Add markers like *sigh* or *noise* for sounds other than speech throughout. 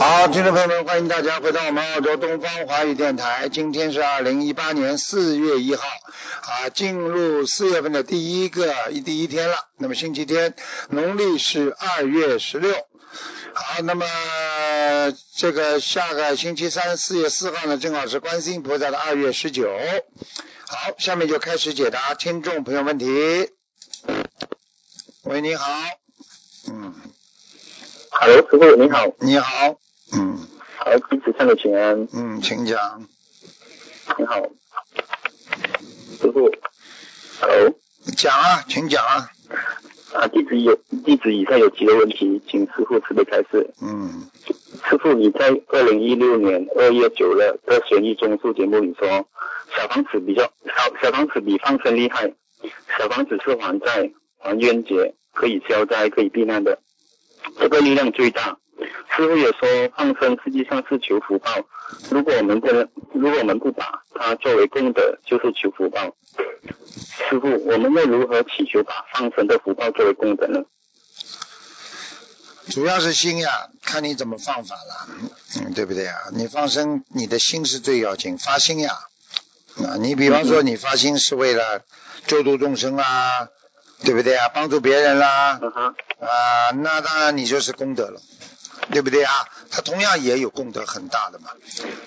好，听众朋友们，欢迎大家回到我们澳洲东方华语电台。今天是二零一八年四月一号，啊，进入四月份的第一个第一天了。那么星期天，农历是二月十六。好，那么这个下个星期三，四月四号呢，正好是观世音菩萨的二月十九。好，下面就开始解答听众朋友问题。喂，你好。嗯。Hello，师傅你好。你好。嗯。好，弟子上的请安。嗯，请讲。你好，师傅。Hello。讲啊，请讲啊。啊，弟子有弟子以上有几个问题，请师傅慈悲开示。嗯。师傅，你在二零一六年二月九日的悬疑综述节目里说，小房子比较小，小房子比放生厉害，小房子是还债、还冤结，可以消灾、可以避难的，这个力量最大。师傅也说，放生实际上是求福报，如果我们不能，如果我们不把它作为功德，就是求福报。师傅，我们要如何祈求把放生的福报作为功德呢？主要是心呀，看你怎么放法了，嗯，对不对呀？你放生，你的心是最要紧，发心呀。啊，你比方说你发心是为了救度众生啦，对不对啊？帮助别人啦，啊，那当然你就是功德了，对不对啊？他同样也有功德很大的嘛。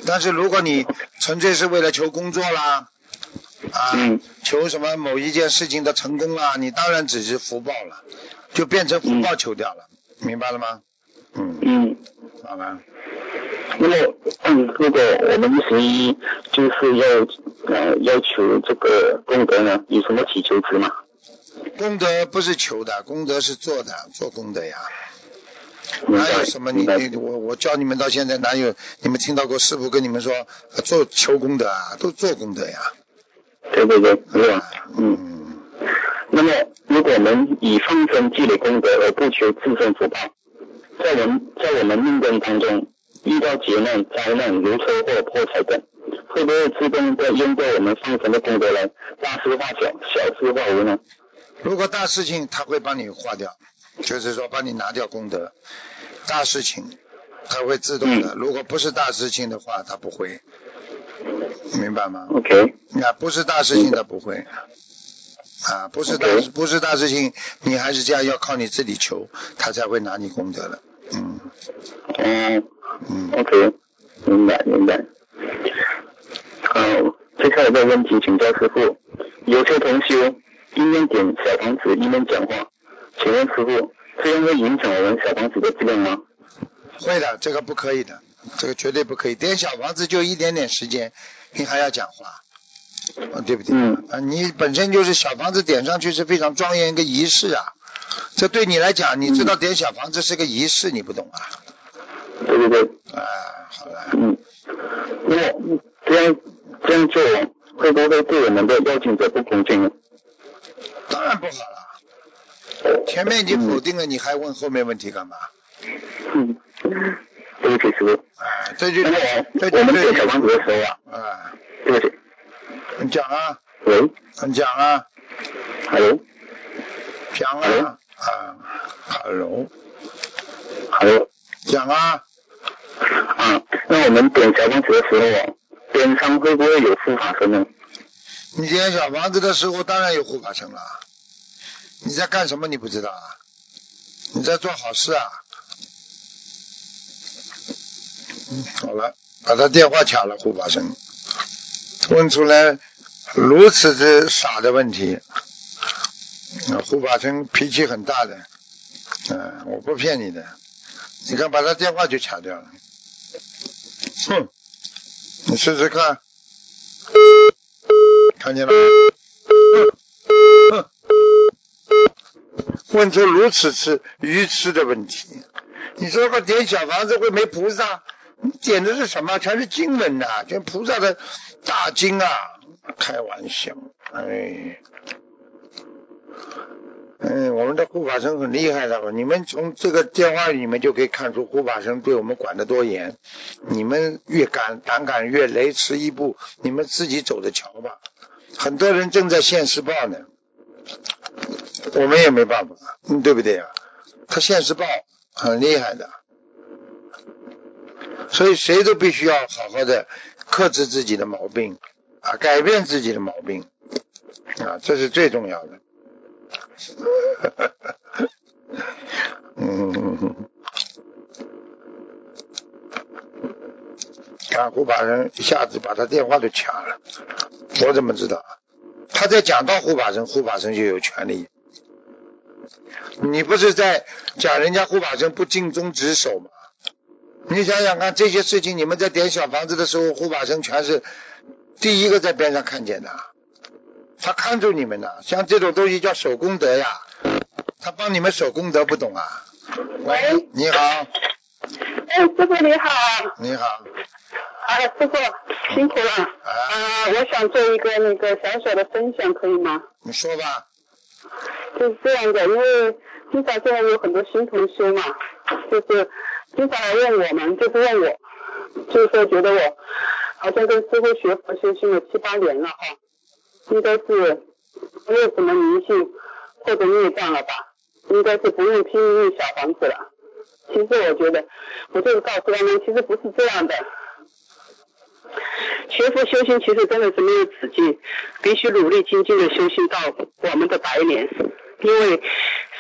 但是如果你纯粹是为了求工作啦，啊，嗯求什么某一件事情的成功啦，你当然只是福报了，就变成福报求掉了，明白了吗？嗯，嗯。好了。那么，嗯，如果我们十一就是要呃要求这个功德呢，有什么祈求词吗？功德不是求的，功德是做的，做功德呀。哪有什么你你我我教你们到现在哪有你们听到过师傅跟你们说呃做求功德啊？都做功德呀。对对对，是吧。嗯，嗯，那么如果我们以放生积累功德而不求自身福报，在我们在我们命根当中遇到劫难、灾难，如车祸、破财等，会不会自动的用过我们放生的功德来大事化小、小事化无呢？如果大事情他会帮你化掉，就是说帮你拿掉功德。大事情它会自动的，如果不是大事情的话，它不会。明白吗？OK，啊，不是大事情它不会。啊，不是大不是大事情，你还是这样要靠你自己求，他才会拿你功德的。嗯嗯。嗯，OK，明白明白。好，接下来的问题请教师傅，有些同修一面点小房子一面讲话，请问师傅，这样会影响我们小房子的质量吗？会的，这个不可以的，这个绝对不可以。点小房子就一点点时间，你还要讲话，啊，对不对？嗯啊，你本身就是小房子点上去是非常庄严一个仪式啊，这对你来讲，你知道点小房子是个仪式，你不懂啊？对对对，啊，好了，嗯，那么这样这样做会不会对我们的邀请者不恭敬呢？当然不好了。前面已经否定了，你还问后面问题干嘛？嗯，对不起师傅。啊，这就那么这就我们点对。小房子的时候啊，啊，对不起，你讲啊，喂。你讲啊，，Hello，讲啊，啊，hello，Hello，讲啊，啊，那我们点小房子的时候啊，边上会不会有护法神呢？你点小房子的时候，当然有护法神了。你在干什么？你不知道啊？你在做好事啊？好了，把他电话抢了，护法神问出来如此之傻的问题。啊，护法神脾气很大的，嗯、我不骗你的。你看，把他电话就抢掉了。哼，你试试看，看见了？问出如此之愚痴的问题，你说个点小房子会没菩萨？你点的是什么？全是经文呐、全菩萨的大经啊！开玩笑，哎，嗯，我们的护法神很厉害的，你们从这个电话里面就可以看出护法神对我们管得多严。你们越敢胆敢越雷池一步，你们自己走着瞧吧。很多人正在现世报呢，我们也没办法，对不对啊？他现世报很厉害的，所以谁都必须要好好的克制自己的毛病啊，改变自己的毛病啊，这是最重要的。*laughs* 嗯，看护法神一下子把他电话都抢了，我怎么知道？他在讲到护法神，护法神就有权利。你不是在讲人家护法神不尽忠职守吗？你想想看，这些事情你们在点小房子的时候，护法神全是第一个在边上看见的。他看住你们呢，像这种东西叫守功德呀，他帮你们守功德，不懂啊？喂，你好，哎，师傅你好。你好，啊，师傅辛苦了。啊，我想做一个那个小小的分享，可以吗？你说吧。就是这样的，因为经常现在有很多新同修嘛，就是经常来问我们，就是问我，就是说觉得我好像跟师傅学佛修心了七八年了哈。应该是没有什么灵性或者孽障了吧？应该是不用拼命小房子了。其实我觉得，我就是告诉他们，其实不是这样的。学佛修心其实真的是没有止境，必须努力精进的修行到我们的白年。因为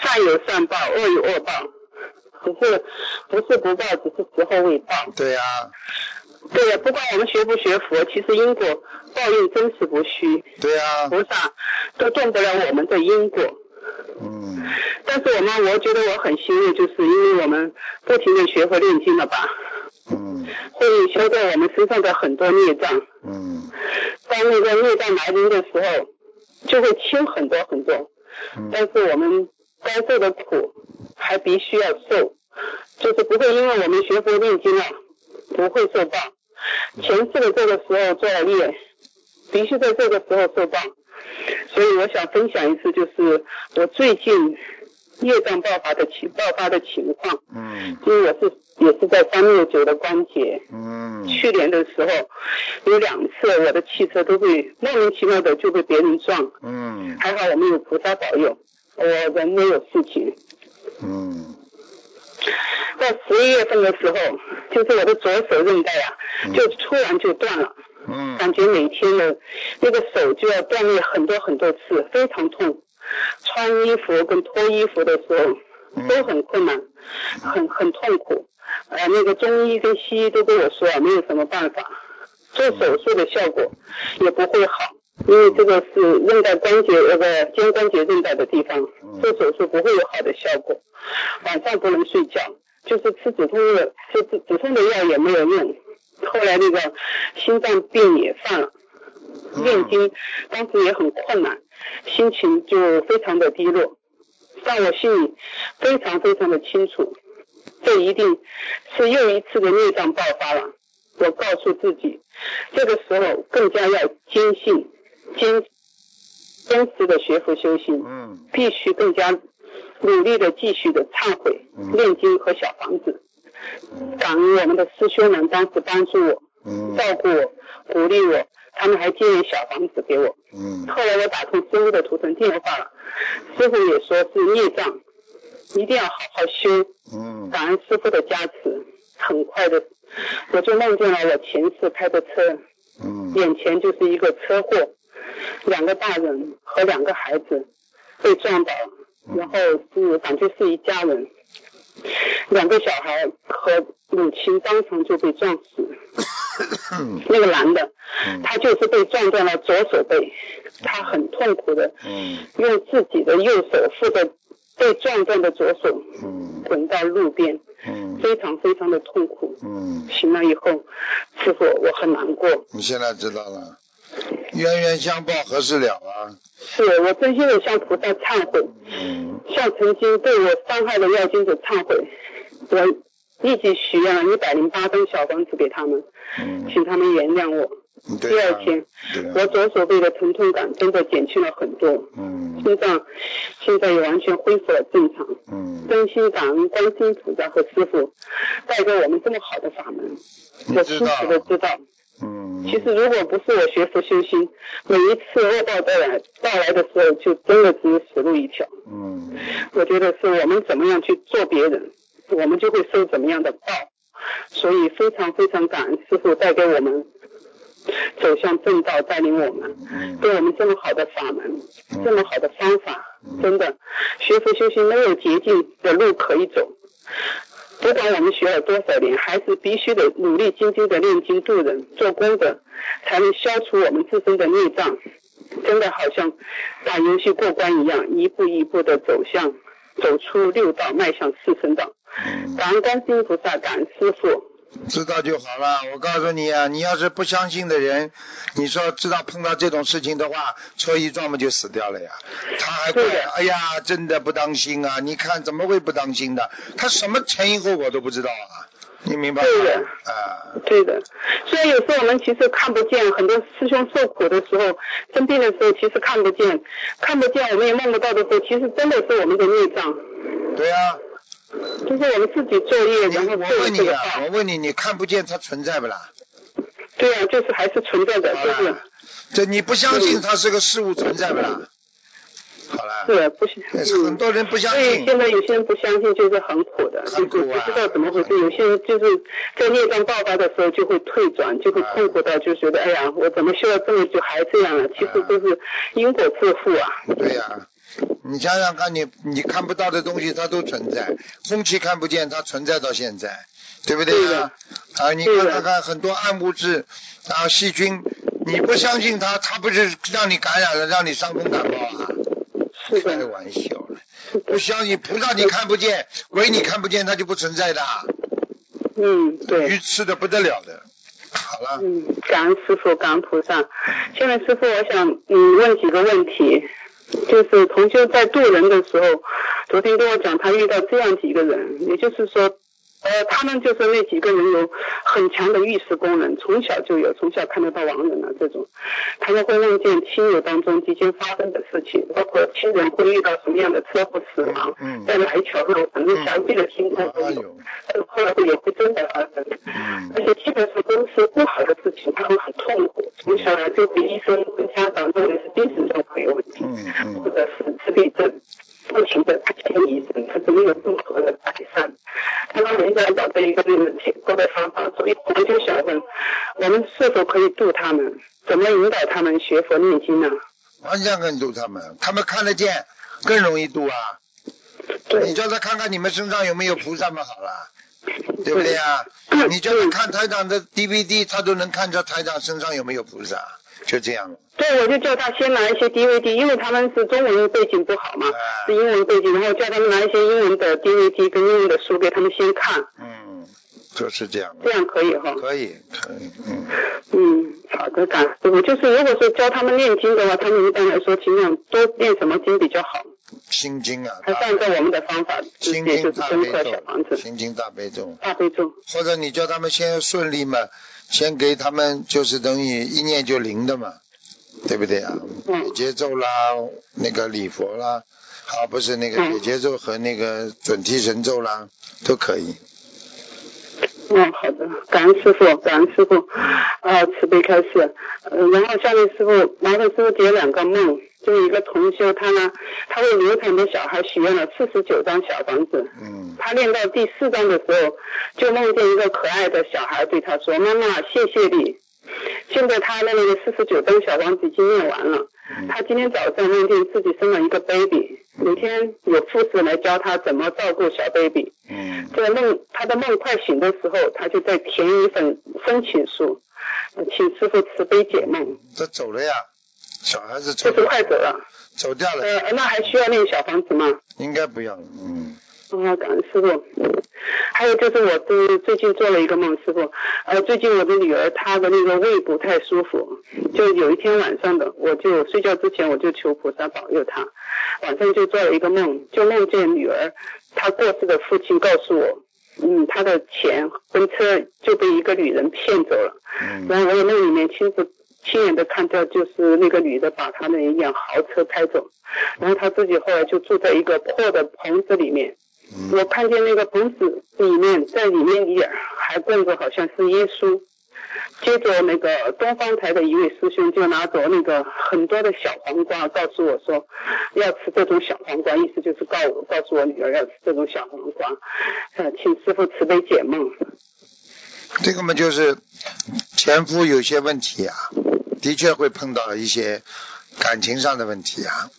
善有善报，恶有恶报，只是不是不报，只是时候未到。对呀。对呀，不管我们学不学佛，其实因果报应真实不虚。对呀。菩萨都动不了我们的因果。嗯。但是我们，我觉得我很幸运，就是因为我们不停的学佛念经了吧。嗯。会消掉我们身上的很多孽障。嗯。当那个孽障来临的时候，就会轻很多很多。嗯。但是我们该受的苦还必须要受，就是不会因为我们学佛念经了。不会受报，前世的这个时候做了业，必须在这个时候受报。所以我想分享一次，就是我最近业障爆发的情爆发的情况。嗯。因为我是也是在三六九的关节。嗯。去年的时候有两次，我的汽车都会莫名其妙的就被别人撞。嗯。还好我们有菩萨保佑，我人没有事情。嗯。在十一月份的时候，就是我的左手韧带啊，就突然就断了，嗯，感觉每天的那个手就要断裂很多很多次，非常痛。穿衣服跟脱衣服的时候都很困难，很很痛苦。呃，那个中医跟西医都跟我说啊，没有什么办法，做手术的效果也不会好，因为这个是韧带关节那个肩关节韧带的地方，做手术不会有好的效果。晚上不能睡觉。就是吃止痛药，吃止止痛的药也没有用。后来那个心脏病也犯了，念经当时也很困难，心情就非常的低落。但我心里非常非常的清楚，这一定是又一次的孽障爆发了。我告诉自己，这个时候更加要坚信、坚坚持的学佛修行，必须更加。努力的继续的忏悔、念经和小房子，感恩我们的师兄们当时帮助我、照顾我、鼓励我，他们还借小房子给我。嗯后来我打通师傅的图腾电话了，师傅也说是孽障，一定要好好修。嗯感恩师傅的加持，很快的我就梦见了我前世开的车，嗯眼前就是一个车祸，两个大人和两个孩子被撞倒。然后是感觉是一家人，两个小孩和母亲当场就被撞死。那个男的，他就是被撞断了左手背，他很痛苦的，用自己的右手扶着被撞断的左手，滚到路边，非常非常的痛苦。醒了以后，师傅我很难过。你现在知道了。冤冤相报何时了啊？是我真心的向菩萨忏悔，向曾经对我伤害的妖精者忏悔。我立即许愿了一百零八张小房子给他们，请他们原谅我。啊。第二天，啊。我左手背的疼痛感真的减轻了很多，嗯。心脏现在也完全恢复了正常。嗯，真心感恩观世音菩萨和师傅带给我们这么好的法门，我清楚的知道。嗯，其实如果不是我学佛修心，每一次恶报到来到来的时候，就真的只有死路一条。嗯。我觉得是我们怎么样去做别人，我们就会受怎么样的报。所以非常非常感恩师傅带给我们走向正道，带领我们，嗯给我们这么好的法门，嗯这么好的方法，真的学佛修行没有捷径的路可以走。不管我们学了多少年，还是必须得努力精进的念经度人，做功德，才能消除我们自身的孽障。真的好像打游戏过关一样，一步一步的走向，走出六道，迈向四圣道。嗯，感恩观世音菩萨，感恩师傅。知道就好了。我告诉你啊，你要是不相信的人，你说知道碰到这种事情的话，车一撞嘛就死掉了呀。他还怪哎呀，真的不当心啊！你看怎么会不当心的？他什么前因后果都不知道啊，你明白吗？对的啊，对的，所以有时候我们其实看不见，很多师兄受苦的时候，生病的时候其实看不见，看不见我们也梦不到的时候，其实真的是我们的孽障，对呀、就是我们自己作业，然后我问你啊，我。问你，你看不见它存在不啦？对啊，就是还是存在的，就是了，这你不相信它是个事物存在不啦？好了，是不行，但是很多人不相所以信。现在有些人不相信，就是很苦的，就是很苦啊不知道怎么回事。有些人就是在孽障爆发的时候就会退转，就会痛苦到就觉得，哎呀，我怎么修了这么久还这样了？其实都是因果自负啊。对呀、你想想看你，你看不到的东西它都存在，空气看不见，它存在到现在，对不对呀、啊？你看看看很多暗物质啊，细菌，你不相信它，它不是让你感染了，让你伤风感冒啊？开，玩笑了，不，相信菩萨你看不见，鬼你看不见，它就不存在的，嗯，对愚。痴的不得了的。好了，嗯，感恩师傅，感恩菩萨。现在师傅，我想嗯问几个问题，就是同修在渡人的时候，昨天跟我讲他遇到这样几个人，也就是说，呃，他们就是那几个人有很强的预示功能，从小就有，从小看得到亡人啊这种，他们会梦见亲友当中即将发生的事情，包括亲人会遇到什么样的车祸死亡，嗯。在哪一条路，反正详细的情况都有但是后来也会真的发生。嗯。而且基本上都是不好的事情，他们很痛苦。从小来就被医生跟家长认为是精神上会有问题，嗯嗯。或者是自闭症，不停的他见医生，他是没有任何的改善。他们人家找到一个那个解构的方法，所以我们就想问，我们是否可以度他们？怎么引导他们学佛念经呢？完全可以度他们，他们看得见，更容易度啊。你，叫他看看你们身上有没有菩萨们好了，对不对呀？你叫他看台长的 DVD，他都能看出台长身上有没有菩萨，就这样。对，我就叫他先拿一些 DVD，因为他们是中文背景不好嘛，哎是英文背景，然后叫他们拿一些英文的 DVD 跟英文的书给他们先看，嗯，就是这样这样可以哈。可以，可以，嗯，嗯，好的，感恩师傅。就是如果说教他们念经的话，他们一般来说尽量多念什么经比较好？心经啊，还是按照我们的方法，心经大悲咒，心经大悲咒，大悲咒。或者你叫他们先顺利嘛，先给他们就是等于一念就灵的嘛，对不对啊？嗯解结咒啦，那个礼佛啦，啊，不是那个嗯解结咒和那个准提神咒啦，都可以。嗯，好的，感恩师傅，感恩师傅，啊，慈悲开示。呃，然后下面师傅，麻烦师傅解两个梦，就是一个同修，他呢，他为流产的小孩许愿了四十九张小房子，嗯他练到第四张的时候，就梦见一个可爱的小孩对他说：“妈妈，谢谢你。”现在他的那个四十九张小房子已经念完了。嗯他今天早上梦见自己生了一个 baby，每天有护士来教他怎么照顾小 baby。嗯在梦他的梦快醒的时候，他就在填一份申请书，呃请师傅慈悲解梦。这走了呀，小孩子走就是快走了，走掉了，呃，那还需要那个小房子吗？应该不要了。嗯啊，感恩师傅。还有就是我最最近做了一个梦，师傅，呃，最近我的女儿她的那个胃不太舒服，就有一天晚上的，我就睡觉之前我就求菩萨保佑她，晚上就做了一个梦，就梦见女儿她过世的父亲告诉我，嗯，他的钱婚车就被一个女人骗走了。嗯然后我也那里面亲自亲眼的看到，就是那个女的把他的一辆豪车开走，然后他自己后来就住在一个破的棚子里面。嗯我看见那个棚子里面，在里面也还供着好像是耶稣。接着那个东方台的一位师兄就拿着那个很多的小黄瓜，告诉我说要吃这种小黄瓜，意思就是告我告诉我女儿要吃这种小黄瓜，呃，请师傅慈悲解梦。这个嘛就是前夫有些问题啊，的确会碰到一些感情上的问题啊。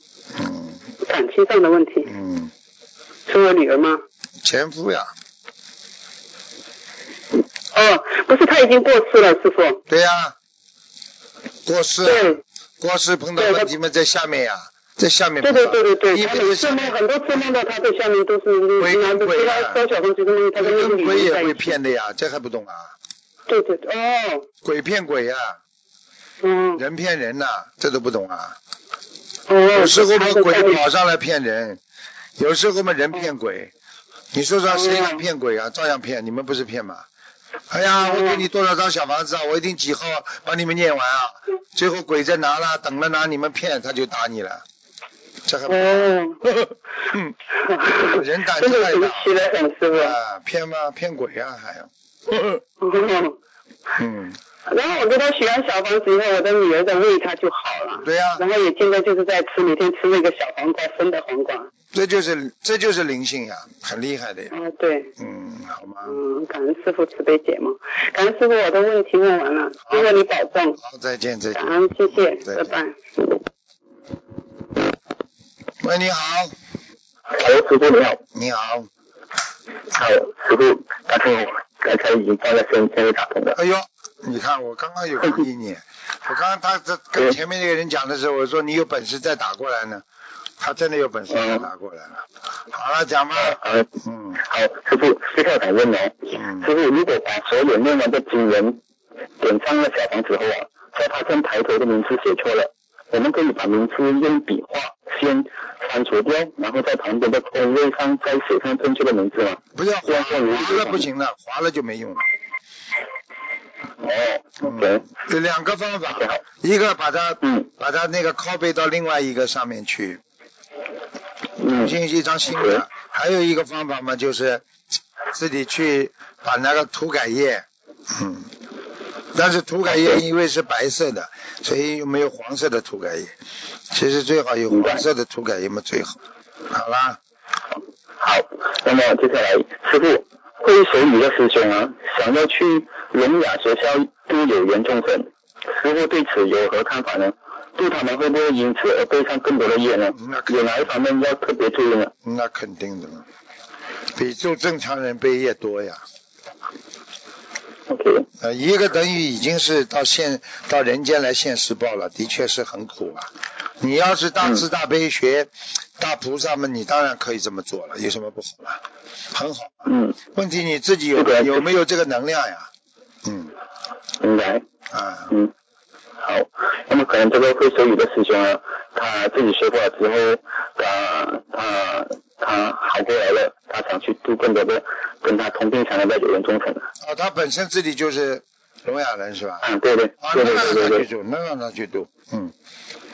嗯感情上的问题，嗯，是我女儿吗？前夫呀，哦，不是，他已经过世了，师傅。对呀、过世对，过世碰到问题嘛，在下面呀，在下面对。对对对对，她因为每次梦很多次梦到他在下面都是鬼拿着其鬼啊他烧小东西，都梦她跟那个女跟鬼也会。骗的呀，这还不懂啊？对对对，哦，鬼骗鬼呀、嗯，人骗人呐、这都不懂啊？哦，有时候把鬼跑上来骗人，有时候嘛人骗鬼。你说说谁敢骗鬼啊？照样骗，你们不是骗吗？哎呀，我给你多少张小房子啊？我一定几号把你们念完啊？最后鬼在拿了，等着拿你们骗，他就打你了。这还不哦，嗯，*laughs* 人胆真的神子太大奇了，很师傅。啊，骗吗？骗鬼啊，还要。哦嗯，然后我给他许完小房子以后，我的女儿在喂他就好了。对呀、然后也现在就是在吃，每天吃那个小黄瓜，生的黄瓜。这就是这就是灵性呀，很厉害的呀。哦，对，嗯，好吗？嗯，感恩师傅慈悲解梦，感恩师傅我的问题问完了，师傅你保重，好，再见，再见感。恩谢谢，拜拜。喂，你好，Hello，师傅你好。你好。好，师傅，刚才我刚才已经放在身现在打通了。哎呦，你看我刚刚有回应你，*laughs* 我刚刚他这跟前面那个人讲的时候，我说你有本事再打过来呢，他真的有本事再打过来了。好了，讲吧。呃，嗯好，师傅，接下来想问哦，嗯师傅，如果把所有念完的经文点上了小房子后啊，在他正抬头的名字写错了，我们可以把名字用笔画先删除掉，然后在旁边的空位上再写上正确的名字吗？不要划划了不行了，划了就没用了。哦，OK，有两个方法，一个把它嗯把它那个 copy 到另外一个上面去，嗯，进一张新的。还有一个方法嘛，就是自己去把那个涂改液，嗯，但是涂改液因为是白色的，所以又没有黄色的涂改液。其实最好有黄色的涂改液嘛最好。好啦，好，那么接下来师傅会手语的师兄啊，想要去聋哑学校度有缘众生，师傅对此有何看法呢？度他们会不会因此而背上更多的业呢？那有哪一方面要特别注意呢？那肯定的了，比做正常人背业多呀。OK，呃，一个等于已经是到现到人间来现世报了，的确是很苦啊。你要是大慈大悲学大菩萨们，你当然可以这么做了，有什么不好啊？很好。嗯，问题你自己有对有没有这个能量呀？嗯明白。啊，嗯，好，那么可能这个会手语的师兄呢，他自己学过了之后，他他他好过来了，他想去度更多的跟他同病相怜的有缘众生。哦，他本身自己就是聋哑人是吧？嗯，对对啊，对对对对对。他去读，那让他去读，嗯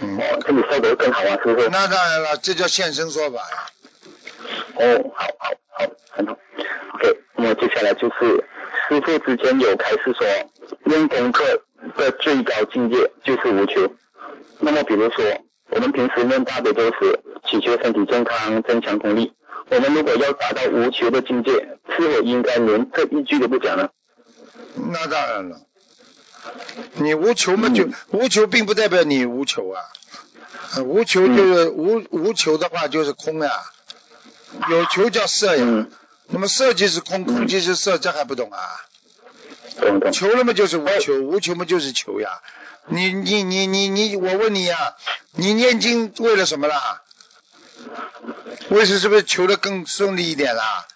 嗯，哦，这里效果会更好啊，师傅。那当然了，这叫现身说法呀。哦，好好好，很好。OK，那么接下来就是师傅之前有开始说，练功课的最高境界就是无求。那么比如说，我们平时念大悲咒时，祈求身体健康、增强功力。我们如果要达到无求的境界，是否应该连这一句都不讲呢？那当然了，你无求嘛就、无求，并不代表你无求啊。呃无求就是、无无求的话就是空呀，有求叫色呀。嗯，那么色即是空，空即是色，这还不懂啊？懂懂。求了嘛就是无求，无求嘛就是求呀。你你你你你，我问你呀，你念经为了什么啦？为是是不是求的更顺利一点啦？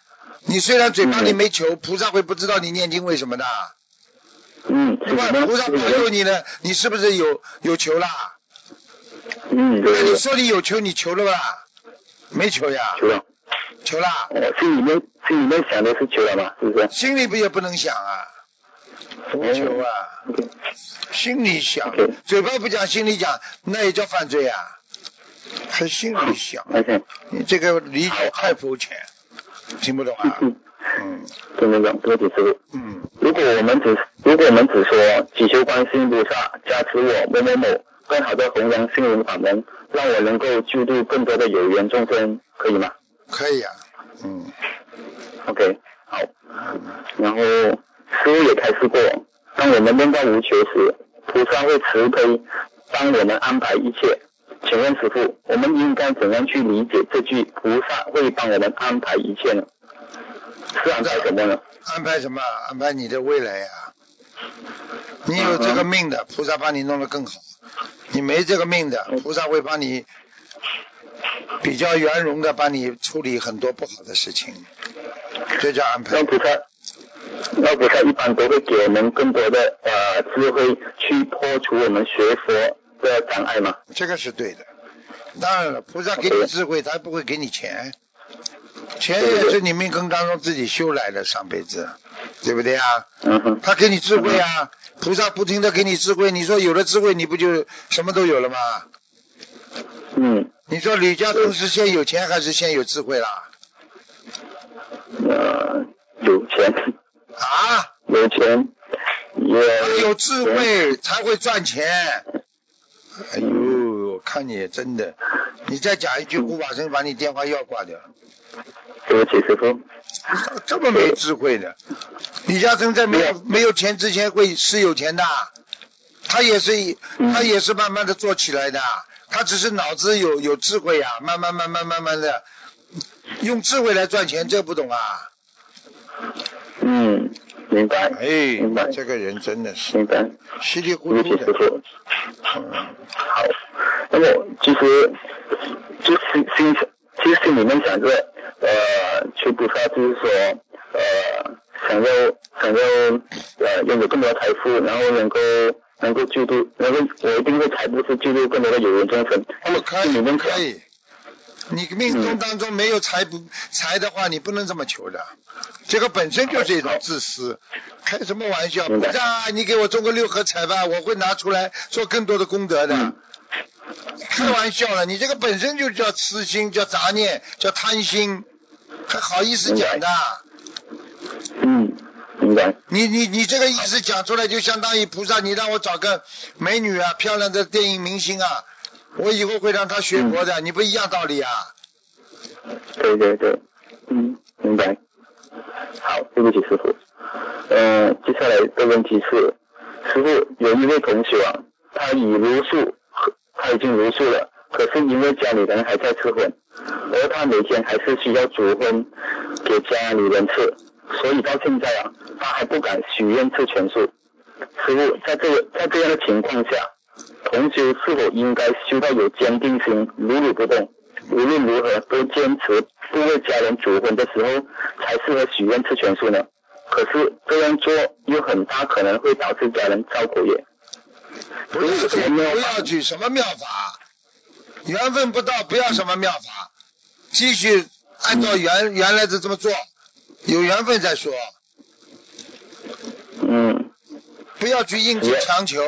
你虽然嘴巴里没求，菩萨会不知道你念经为什么的？嗯，菩萨保佑你呢，你是不是有有求啦？嗯，对那你说你有求，你求了吧？没求呀？求了。求啦？我心里面心里面想的是求了吧，是不是？心里不也不能想啊？求啊？心里想，嘴巴不讲，心里讲，那也叫犯罪啊！还心里想，你这个理解太肤浅，听不懂啊？嗯，听不懂，对不起师傅。嗯，如果我们只如果我们只说祈求观世音菩萨加持我某某某更好的弘扬心灵法门，让我能够救度更多的有缘众生，可以吗？可以啊。嗯。OK，好。然后师傅也开示过，当我们念到无求时，菩萨会慈悲帮我们安排一切。请问师傅，我们应该怎样去理解这句“菩萨会帮我们安排一切”呢？是安排什么呢？安排什么？安排你的未来呀！你有这个命的，菩萨帮你弄得更好；你没这个命的，菩萨会帮你比较圆融的帮你处理很多不好的事情。这叫安排。那菩萨，那菩萨一般都会给我们更多的呃智慧，去破除我们学佛的障碍嘛？这个是对的。当然了，菩萨给你智慧，他不会给你钱。钱也是你命根当中自己修来的，上辈子，对不对啊？嗯他给你智慧啊，菩萨不停的给你智慧，你说有了智慧，你不就什么都有了吗？嗯。你说李嘉诚是先有钱还是先有智慧啦？呃，有钱。啊？有钱。也。有智慧才会赚钱。哎呦，我看你真的，*laughs* 你再讲一句，护法神把你电话要挂掉。对不起，师傅。这么没智慧的，李嘉诚在没有没有钱之前会是有钱的，他也是他也是慢慢的做起来的，他只是脑子有有智慧啊，慢慢慢慢慢慢的用智慧来赚钱，这不懂啊？嗯，明白。哎，明白。这个人真的是明白，稀里糊涂的。师傅。嗯，好。那么其实就心心其实心里面想着。呃，去菩萨就是说，呃，想要想要呃拥有更多的财富，然后能够能够救度，能够我一定会财富是救度更多的有缘众生。那么可以可以，你命中当中没有财不财的话，你不能这么求的，这个本身就是一种自私，开什么玩笑？菩萨，你给我中个六合彩吧，我会拿出来做更多的功德的。开玩笑了，你这个本身就叫痴心，叫杂念，叫贪心。还好意思讲的？嗯，明白。你你你这个意思讲出来，就相当于菩萨，你让我找个美女啊，漂亮的电影明星啊，我以后会让他学佛的，你不一样道理啊？对对对，嗯，明白。好，对不起师傅。嗯，接下来的问题是，师傅有一位同学啊，他已如数，他已经如数了，可是因为家里人还在催婚。而他每天还是需要煮荤给家里人吃，所以到现在啊，他还不敢许愿吃全素。师傅，在这个在这样的情况下，同修是否应该修到有坚定心，如履不动，无论如何都坚持不为家人主婚的时候，才适合许愿吃全素呢？可是这样做又很大可能会导致家人造口业。不要举不要举什么妙法，缘分不到，不要什么妙法。继续按照原原来的这么做，有缘分再说。嗯。不要去硬去强求，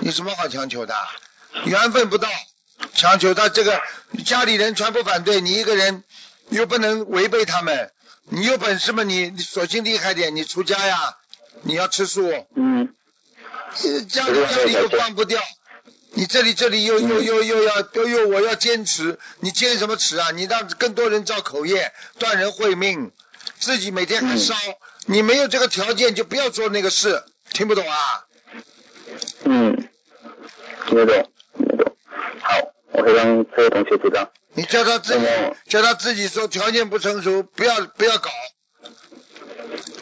有什么好强求的？缘分不到，强求他这个家里人全部反对，你一个人又不能违背他们。你有本事嘛？你索性厉害点，你出家呀！你要吃素。嗯。家里家里又放不掉。你这里这里又又又又要又又我要坚持，你坚什么持啊？你让更多人造口业，断人慧命，自己每天还烧，你没有这个条件就不要做那个事，听不懂啊？嗯，听得懂，听得懂。好，我会让这位同学知道。你叫他自己叫他自己说条件不成熟，不要不要搞。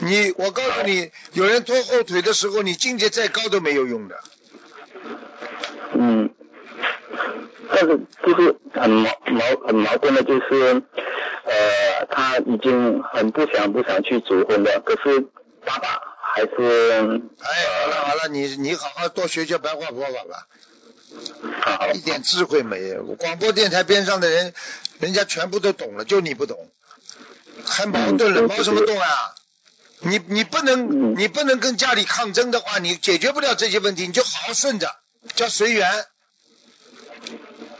你我告诉你，有人拖后腿的时候，你境界再高都没有用的。嗯，但是就是很矛矛很矛盾的，就是呃他已经很不想不想去结婚了，可是爸爸还是哎好了好了，你你好好多学学白话佛法吧，好一点智慧没有，广播电台边上的人，人家全部都懂了，就你不懂。还矛盾了，嗯矛什么盾啊？你你不能嗯你不能跟家里抗争的话，你解决不了这些问题，你就好好顺着，叫随缘。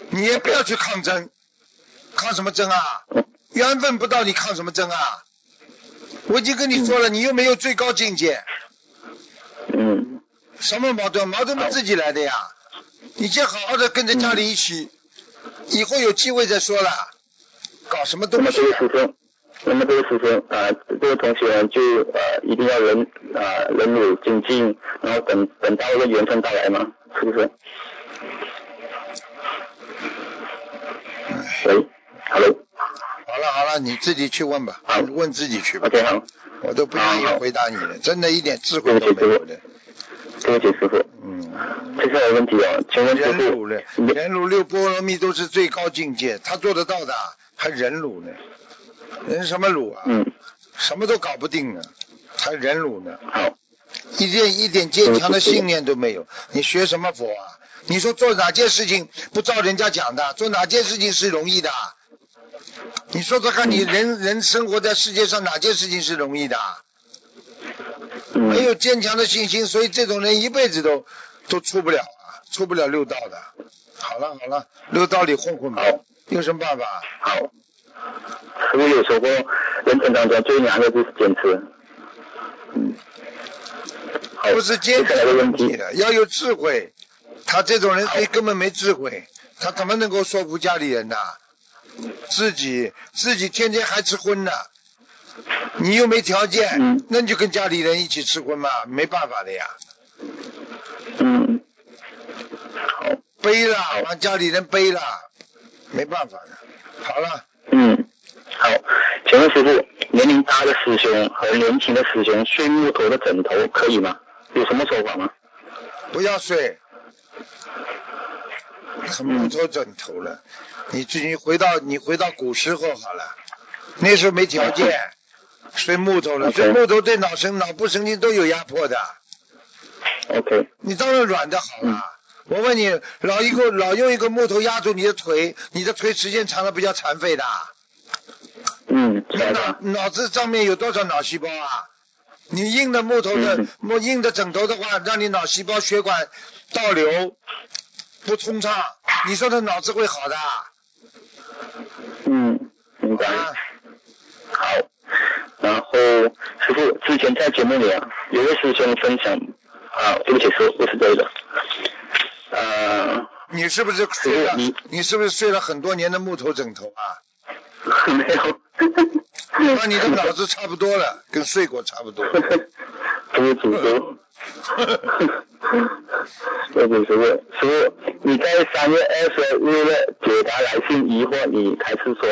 你也不要去抗争，抗什么争啊？缘分不到，你抗什么争啊？我已经跟你说了，你又没有最高境界，嗯什么矛盾？矛盾嘛自己来的呀。你先好好的跟着家里一起，以后有机会再说了。搞什么那么东西啊？这个师兄，那么这个师兄啊、这个同学就呃一定要忍啊、忍辱精进，然后等等到一个缘分到来嘛，是不是？喂，Hello，好了好了，你自己去问吧，好问自己去吧。OK 好，我都不愿意回答你了，真的一点智慧都没有的。对不起师傅，嗯，接下来问题啊，请问师傅忍辱了，你忍辱六波罗蜜都是最高境界，他做得到的，还忍辱呢？忍什么辱啊？嗯什么都搞不定呢，还忍辱呢？好，一点一点坚强的信念都没有，你学什么佛啊？你说做哪件事情不照人家讲的？做哪件事情是容易的？你说说看，你人人生活在世界上哪件事情是容易的？嗯没有坚强的信心，所以这种人一辈子都都出不了啊，出不了六道的。好了好了，六道里混混吧，有什么办法？好，师傅有说过，人生当中最难的就是坚持。嗯，好，不是坚持的问题，问题的，要有智慧。他这种人他根本没智慧，他怎么能够说服家里人呢？自己自己天天还吃荤呢，你又没条件，嗯那你就跟家里人一起吃荤嘛，没办法的呀。嗯，好，背了，让家里人背了，没办法的。好了，嗯，好，请问师傅，年龄大的师兄和年轻的师兄睡木头的枕头可以吗？有什么说法吗？不要睡，什么做枕头了？你最近回到你回到古时候好了，那时候没条件，睡木头了，睡木头对脑神脑部神经都有压迫的，OK，你当然软的好了。我问你，老一个老用一个木头压住你的腿，你的腿时间长了不叫残废的？嗯，你知道脑，脑子上面有多少脑细胞啊？你硬的木头的嗯。木硬的枕头的话，让你脑细胞血管倒流不通畅，你说他脑子会好的啊？嗯，明白。啊好，然后师傅之前在节目里啊，有位师兄分享啊，对不起，师傅不是这个，呃，你是不是睡了你？你是不是睡了很多年的木头枕头啊？*laughs* 没有，那你的脑子差不多了，跟睡过差不多。对 *laughs* 不起，师傅。*laughs* 对不起，师傅，师傅，你在三月二十日的解答来信疑惑你开始说，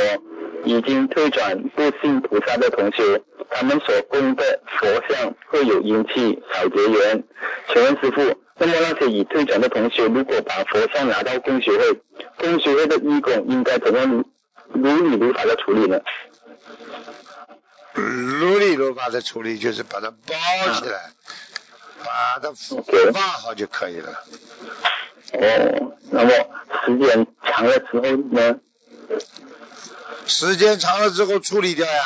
已经退转不信菩萨的同学，他们所供的佛像会有阴气，少结缘。请问师傅，那么那些已退转的同学，如果把佛像拿到供学会，供学会的义工应该怎么如如理如法的处理呢？如理如法的处理就是把它包起来，把它放好就可以了。哦，那么时间长了之后呢？时间长了之后处理掉呀。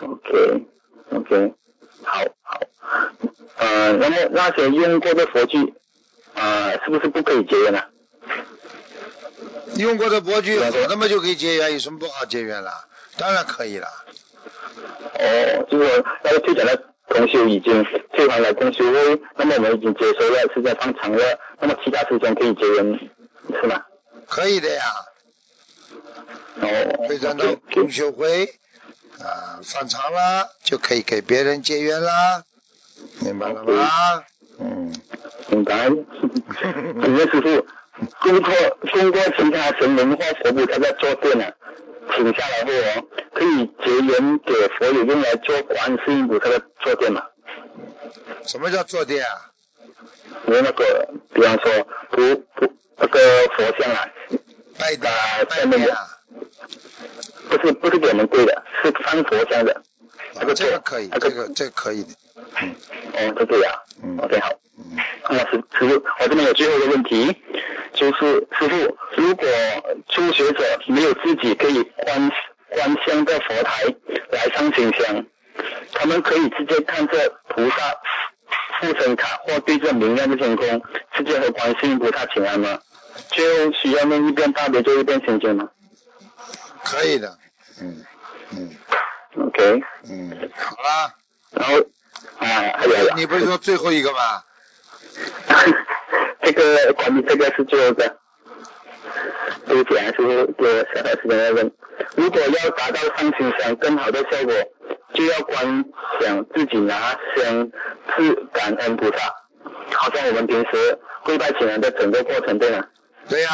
OK OK，好好，呃，那么那些用过的佛具，啊、是不是不可以结缘呢？用过的佛具对对好的嘛就可以结缘，有什么不好结缘了？当然可以了。哦，就是说那个退转的同修已经退还了公修会，那么我们已经接收了，时间放长了，那么其他时间可以结缘是吗？可以的呀，哦，会转到公修会啊，放长了就可以给别人结缘啦，明白了吗？嗯，明白。*laughs* 请问师傅，供过供过其他神文化佛菩萨在做对呢、请下来后哦，可以结缘给佛友用来做观世音菩萨的坐垫嘛？什么叫坐垫啊？因为那个，比方说不不那个佛像啊，拜的啊拜面啊，不是不是给我们跪的，是放佛像的。啊这个这个可以，那这个这个可以的。嗯哦，这个呀、嗯 OK 好。嗯，那师师傅，我这边有最后一个问题，就是师傅，如果初学者没有自己可以观观香的佛台来上清香，他们可以直接看着菩萨护身塔或对着明亮的天空，直接和观世音菩萨请安吗？就需要念一遍大悲咒一遍心经吗？可以的，嗯嗯？OK，嗯，好啦。然后啊，还有你不是说最后一个吗？*laughs* 这个关于这个是最后的，对不起啊，师傅给我下段时间来问。如果要达到上清香更好的效果，就要观想自己拿香是感恩菩萨，好像我们平时跪拜请人的整个过程，对吗？对呀。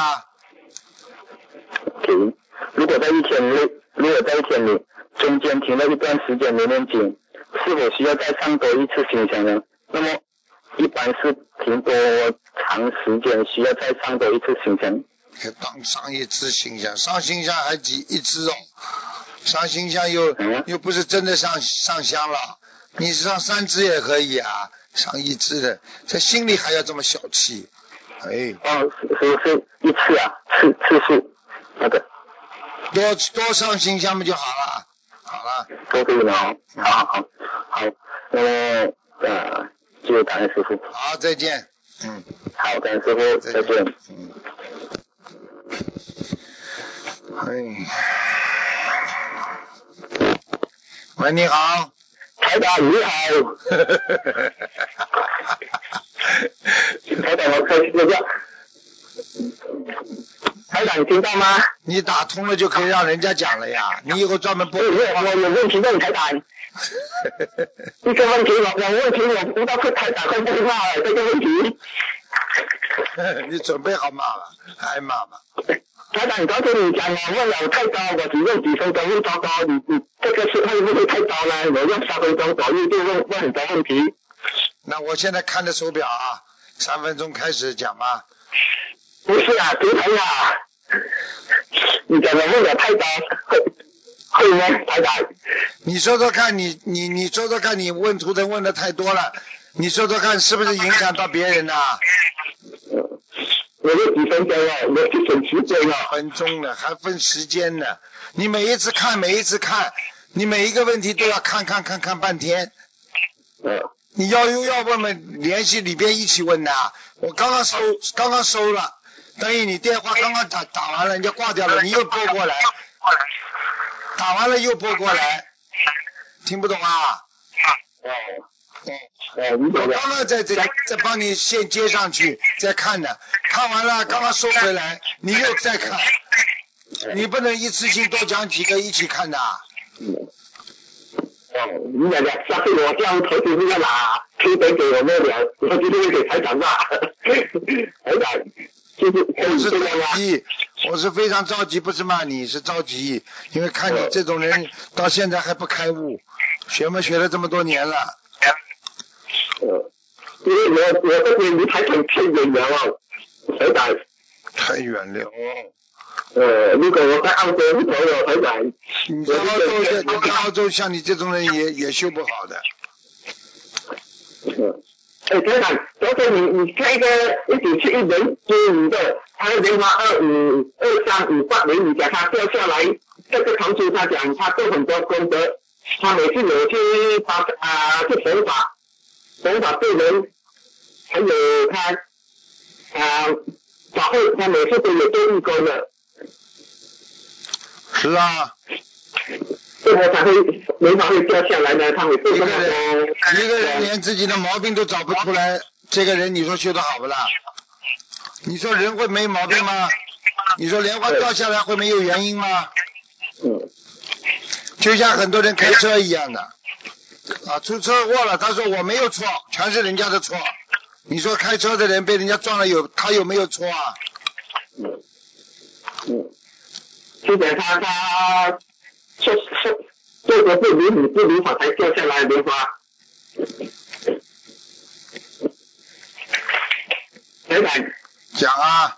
停。如果在一天内，如果在一天里中间停了一段时间没念经，是否需要再上多一次清香呢？那么一般是停多长时间需要再上多一次清香？当上一次新香，上新香还几一支哦，上新香又又不是真的上上香了，你上三支也可以啊，上一支的，在心里还要这么小气，哎。哦，是是一次啊，次次数，好的。多多上新香不就好了？都可以了，好，好，好，好，那么呃，谢感恩师傅。好，再见。嗯。好，感恩师傅，再见。嗯。哎，喂，你好，台长你好，*laughs* 台长我开始睡觉，台长你听到吗？你打通了就可以让人家讲了呀，你以后专门播。我我有问题问台长，*laughs* 一个问题我有问题我不知道是台长会不会骂这个问题。*laughs* 你准备好骂了，还骂吗？台长，刚才你讲我问了太高，我只问几分钟会糟糕，你你这个是会不会太高呢？我用三分钟左右就问问很多问题。那我现在看着手表啊，三分钟开始讲吧。不是啊，图腾啊，你讲的问的太高，会会吗？台长，你说说看，你你你说说看，你问图腾问的太多了，你说说看是不是影响到别人呐？我都几分钟了，我就分时间了。分钟了，还分时间呢。你每一次看，每一次看，你每一个问题都要看看看看半天。嗯。你要又要问问，联系里边一起问的。我刚刚收，刚刚收了，等于你电话刚刚打打完了，人家挂掉了，你又拨过来。打完了又拨过来，听不懂啊？哦。我刚刚在这里在帮你先接上去，再看的，看完了刚刚收回来，你又再看，你不能一次性多讲几个一起看的。哦，你讲的，下次我叫投资那个哪，推荐给我们了，我今天给台长吧。台长，就是我是着急，我是非常着急，不是骂你，是着急，因为看你这种人到现在还不开悟，学嘛学了这么多年了。呃，因为我我这边离台场太远了，台长。太远了。呃，如果我在澳洲的朋友，台长。你在澳洲，你在澳洲像你这种人也也修不好的。嗯。哎，台长，昨天你你开个一起去一人接你的，他的电话二五二三五八零，你讲他掉下来，这个同事他讲他做很多功德，他每次有去发啊去佛法。佛法对人，还有他啊，法会他每次都有做义工的。是啊。才会没法会掉下来呢？他会一个人一个人连自己的毛病都找不出来，这个人你说修的好不啦？你说人会没毛病吗？你说莲花掉下来会没有原因吗？嗯。就像很多人开车一样的。啊，出车祸了，他说我没有错，全是人家的错。你说开车的人被人家撞了，有他有没有错啊？嗯嗯，就讲他他说说这个是如理不如法才掉下来的花。谁敢。讲啊。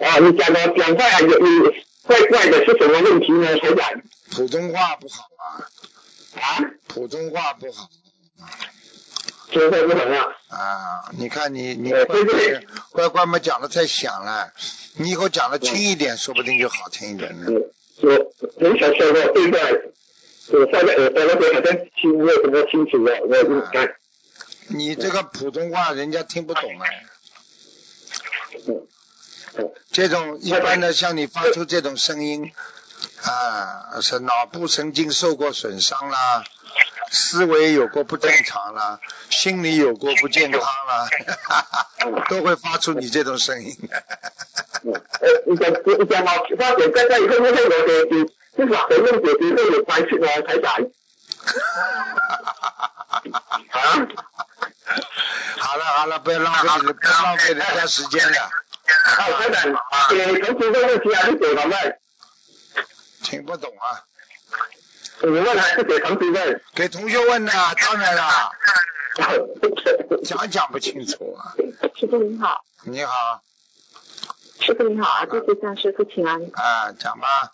啊，你讲的讲话有有怪怪的，是什么问题呢，谁敢？普通话不好啊。啊？普通话不好。普通话不好呀。啊，你看你你乖乖们讲的太响了，你以后讲的轻一点，说不定就好听一点呢。我很小说过，现在我放在耳朵那边好像听不怎么清楚了，我应该。你这个普通话人家听不懂啊。嗯。这种一般的像你发出这种声音啊，是脑部神经受过损伤啦，思维有过不正常啦，心理有过不健康啦，都会发出你这种声音。呃，你讲你讲嘛，发觉刚刚以后会会有的，你至少回问解题会有关系的才讲。*laughs* 啊？好了好了，不要浪费不要浪费人家时间了。好，台长，给同学问问题还是给他们？听不懂啊。你问还是给同学问？给同学问的，当然了。*laughs* 讲讲不清楚啊。师傅您好。你好。师傅你好啊，弟子向师傅请安。啊，讲吧。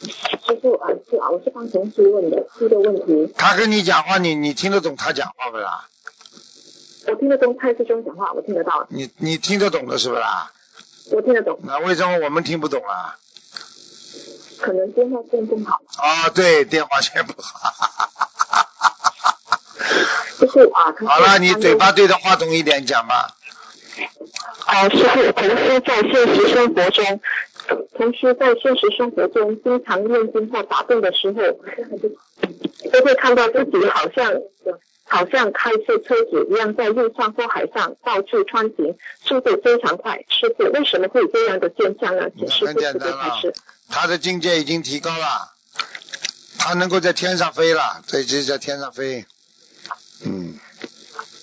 师傅啊，是啊，我是帮同事问的，第一个问题。他跟你讲话，你你听得懂他讲话不啦？我听得懂蔡师兄讲话，我听得到。你你听得懂的是不啦？我听得懂。那为什么我们听不懂啊？可能电话线不好。啊，对，电话线不好。就是啊。好了，你嘴巴对着话筒一点讲吧。啊，师傅，同事在现实生活中，同时在现实生活中经常念经或打坐的时候，都会看到自己好像。好像开车车子一样，在路上或海上到处穿行，速度非常快。师傅，为什么会有这样的现象呢？请师傅慈悲开示。他的境界已经提高了，他能够在天上飞了，这就在天上飞。嗯。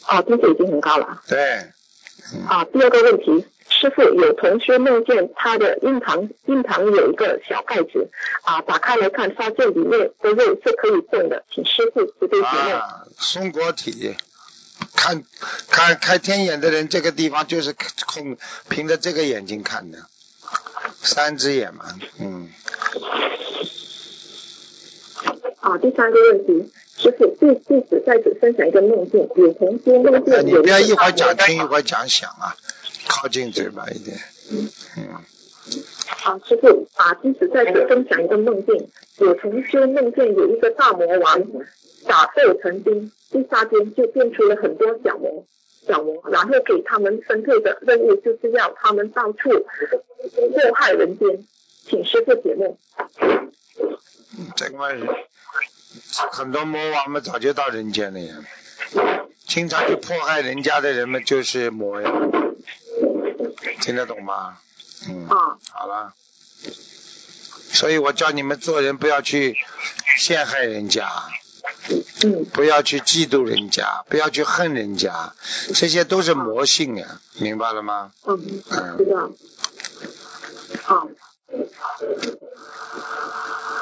哦，境界已经很高了。对。啊，第二个问题。师傅有同学梦见他的印堂印堂有一个小盖子啊，打开来看，发现里面的肉是可以动的，请师傅慈悲解梦。啊，松果体，看看开天眼的人，这个地方就是空凭着这个眼睛看的，三只眼嘛，嗯。啊，第三个问题，师傅弟弟子在此分享一个梦境，有同学梦见你不要一会儿讲听一会儿讲想啊。靠近嘴巴一点。嗯。好，师傅，啊，弟子在此分享一个梦境。有同学梦见有一个大魔王打斗成精，一杀间就变出了很多小魔，小魔，然后给他们分配的任务就是要他们到处祸害人间，请师傅解梦。这个很多魔王们早就到人间了呀，经常去迫害人家的人们就是魔呀。听得懂吗？嗯，好了。所以我叫你们做人不要去陷害人家，嗯，不要去嫉妒人家，不要去恨人家，这些都是魔性呀，明白了吗？嗯，知道。好。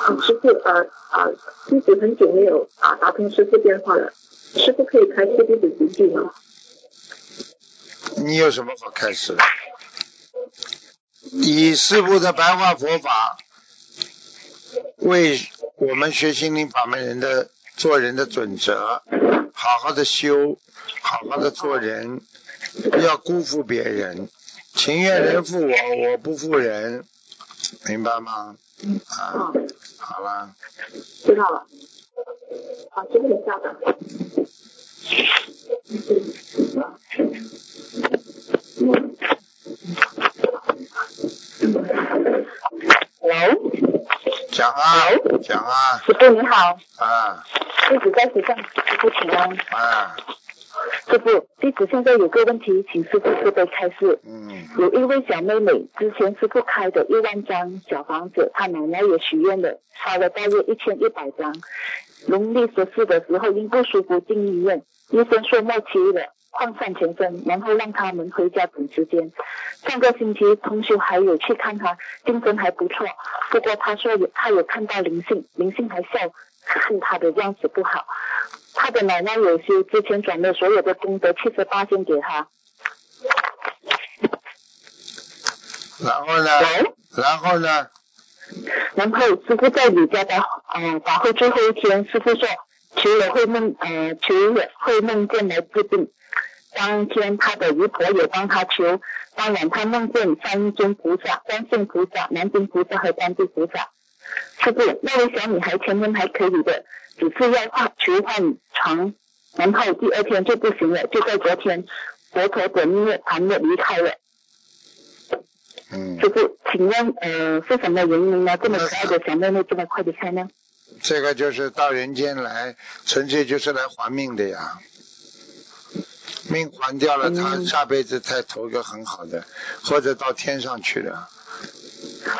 啊，师傅，呃啊，弟子很久没有啊打通师傅电话了，师傅可以开示弟子几句吗？你有什么好开始的？以师父的白话佛法为我们学心灵法门人的做人的准则，好好的修，好好的做人，不要辜负别人，情愿人负我，我不负人，明白吗？啊，好了。知道了。好，这个你下的。Hello，讲啊，讲啊，师傅你好，啊，弟子在学校师傅请安，啊，师傅，弟子现在有个问题，请师傅慈悲开示。嗯，有一位小妹妹，之前师傅开的一万张小房子，她奶奶也许愿了，烧了大约一千一百张。农历十四的时候，因不舒服进医院，医生说末期了。扩散全身，然后让他们回家等时间。上个星期同学还有去看他，精神还不错。不过他说有他有看到灵性，灵性还笑，看他的样子不好。他的奶奶有些，之前转的所有的功德七十八千给他。然后呢？然后呢？然后师傅在你家的呃，法会最后一天，师傅说求了会梦呃求了会梦见来治病。当天，他的姨婆也帮他求。当晚，他梦见三尊菩萨、观世菩萨、南京菩萨和观地菩萨。师傅，那位小女孩前天还可以的，只是要换求换床，然后第二天就不行了，就在昨天，佛陀的涅盘的离开了。嗯，就是，请问呃是什么原因呢？这么可爱的小妹妹这么快离开呢？这个就是到人间来，纯粹就是来还命的呀。命还掉了，他嗯下辈子再投个很好的，或者到天上去了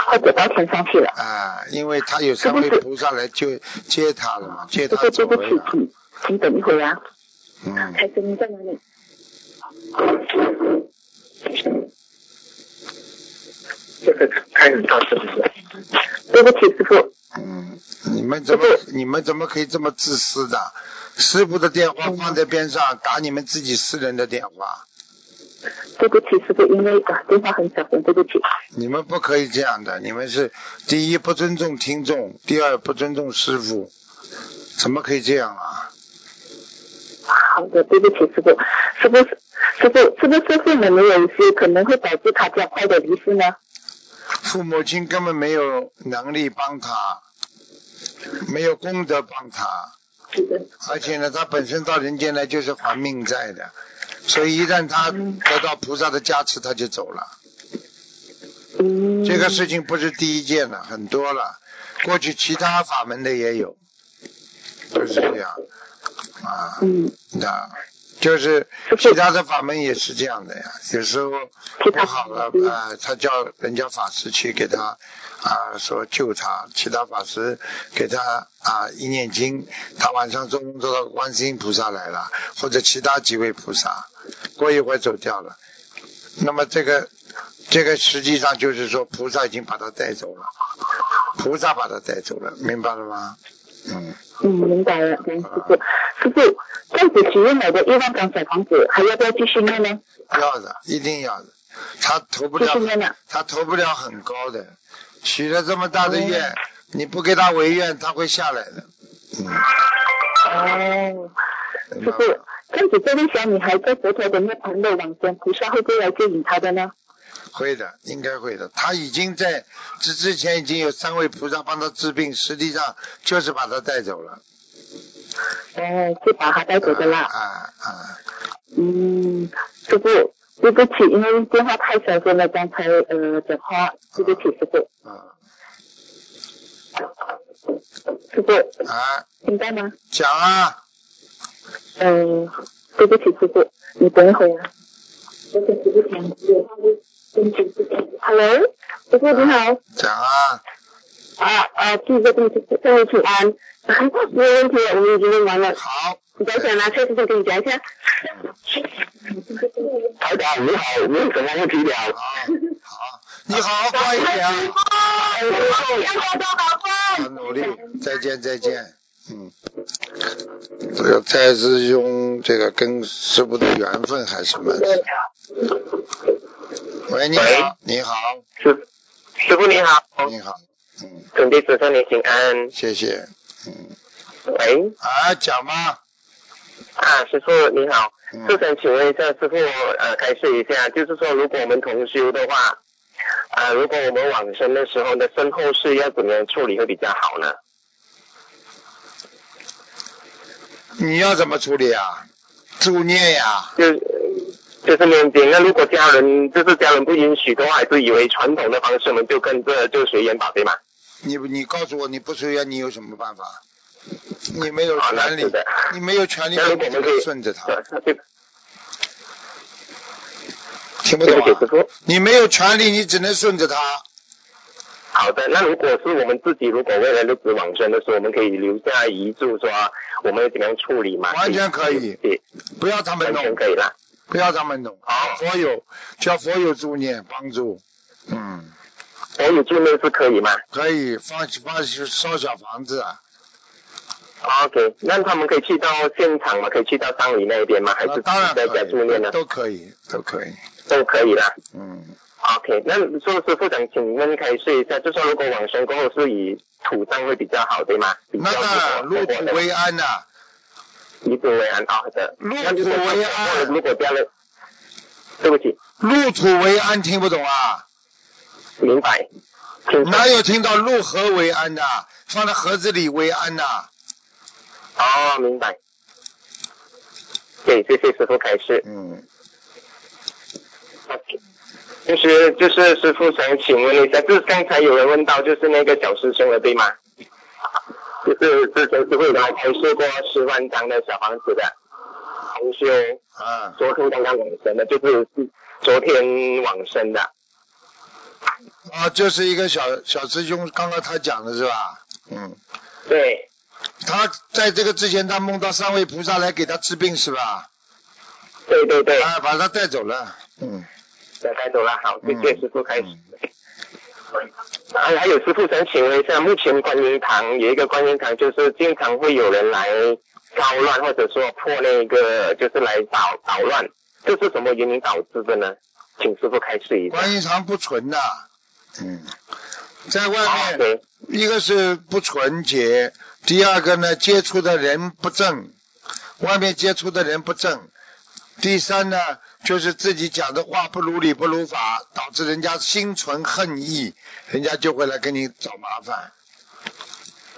或者到天上去了？啊，因为他有三位菩萨来救接他了嘛，接他走了呀。请请等一会儿啊，嗯，开声音在哪里？这个开始到是不是？对不起，师傅。嗯，你们怎么你们怎么可以这么自私的？师傅的电话放在边上，打你们自己私人的电话，对不起，师傅，因为啊电话很小声，对不起。你们不可以这样的。你们是第一不尊重听众，第二不尊重师傅，怎么可以这样啊？好的，对不起，师傅。师傅，师傅，是不是父母没有一些可能会导致他较快的离世呢？父母亲根本没有能力帮他，没有功德帮他，而且呢，他本身到人间来就是还命债的，所以一旦他得到菩萨的加持，他就走了。嗯。这个事情不是第一件了，很多了。过去其他法门的也有，就是这样啊。嗯，那就是其他的法门也是这样的呀。有时候不好了嗯啊、他叫人家法师去给他啊、说救他，其他法师给他啊、一念经，他晚上做梦做到观世音菩萨来了，或者其他几位菩萨，过一会儿走掉了。那么这个这个实际上就是说菩萨已经把他带走了，菩萨把他带走了，明白了吗？嗯，嗯，明白了，感恩师傅。师傅，这样子许愿买的一万张小房子，还要不要继续念呢？要的，一定要的。他投不继了。他投不了很高的，许了这么大的愿，哦你不给他违愿，他会下来的。嗯，哦，师傅吗，这样子这位小女孩在佛陀的涅盘的往生，菩萨会不会来接引她的呢？会的，应该会的。他已经在之之前已经有三位菩萨帮他治病，实际上就是把他带走了。哦，是把他带走的啦。啊啊，嗯，师傅，对不起，因为电话太小声了，刚才呃讲话，对不起，师傅，啊师傅啊，听到吗？讲啊，嗯、对不起，师傅，你等一会儿啊。我等师傅讲，有话就跟师傅讲。Hello，师傅你好。讲啊，啊啊，第一个对不起，对不起安，没有问题，我们已经弄完了。好，你等一下拿车子就跟你讲一下。台长你好，你有什么问题了？好，好，你好好乖一点啊，好努力，再见再见，嗯，这个蔡师兄这个跟师傅的缘分还是蛮深。喂，你好，你好，师师傅你好，你好，嗯，准备子向你请安。谢谢，嗯，喂，啊，讲吧，啊，师傅你好，嗯。就想请问一下师傅，呃，开示一下，就是说如果我们同修的话，啊、如果我们往生的时候呢，身后事要怎么样处理会比较好呢？你要怎么处理啊？助念呀，就就是念经。那如果家人就是家人不允许的话，还是以为传统的方式，我们就跟着就随缘吧，对吗？你你告诉我你不随缘，你有什么办法？你没有权利是的，你没有权利，我们可以顺着他，听不懂啊？对不。你没有权利，你只能顺着他。好的，那如果是我们自己，如果未来日子往生的时候，我们可以留下遗嘱说我们怎么样处理吗？完全可以对，不要他们弄，可以啦。不要他们弄。好佛友叫佛友助念帮助，嗯，我有住内是可以吗可以放放烧小房子啊，？OK，那他们可以去到现场吗？可以去到丧礼那一边吗？还是在可家助念呢以，？都可以，都可以，都可以啦。嗯，OK，那说师傅想请问开示一下，就说如果往生过后是以土葬会比较好，对吗？那当然，入土为安呐、以土为安，好的。入土为安如果家人，对不起，入土为安，听不懂啊？明白。哪有听到入盒为安的？放在盒子里为安呐。哦，明白。对，谢谢师傅开示。嗯，OK，就是就是师傅想请问一下，就是刚才有人问到，就是那个小师兄的对吗？就是之前师傅来开示过十万张的小房子的同修，啊，昨天刚刚往生的，就是昨天往生的。啊，就是一个小小师兄，刚刚他讲的是吧？嗯，对，他在这个之前，他梦到三位菩萨来给他治病是吧？对对对，啊，把他带走了。嗯，再带走了，好，谢谢师傅开始。嗯啊，还有师傅想请问一下，目前观音堂有一个观音堂，就是经常会有人来骚乱，或者说破那个，就是来捣捣乱，这是什么原因导致的呢？请师傅开示一下。观音堂不纯的，嗯，在外啊，面对，一个是不纯洁，第二个呢接触的人不正，外面接触的人不正，第三呢就是自己讲的话不如理不如法，导致人家心存恨意，人家就会来跟你找麻烦。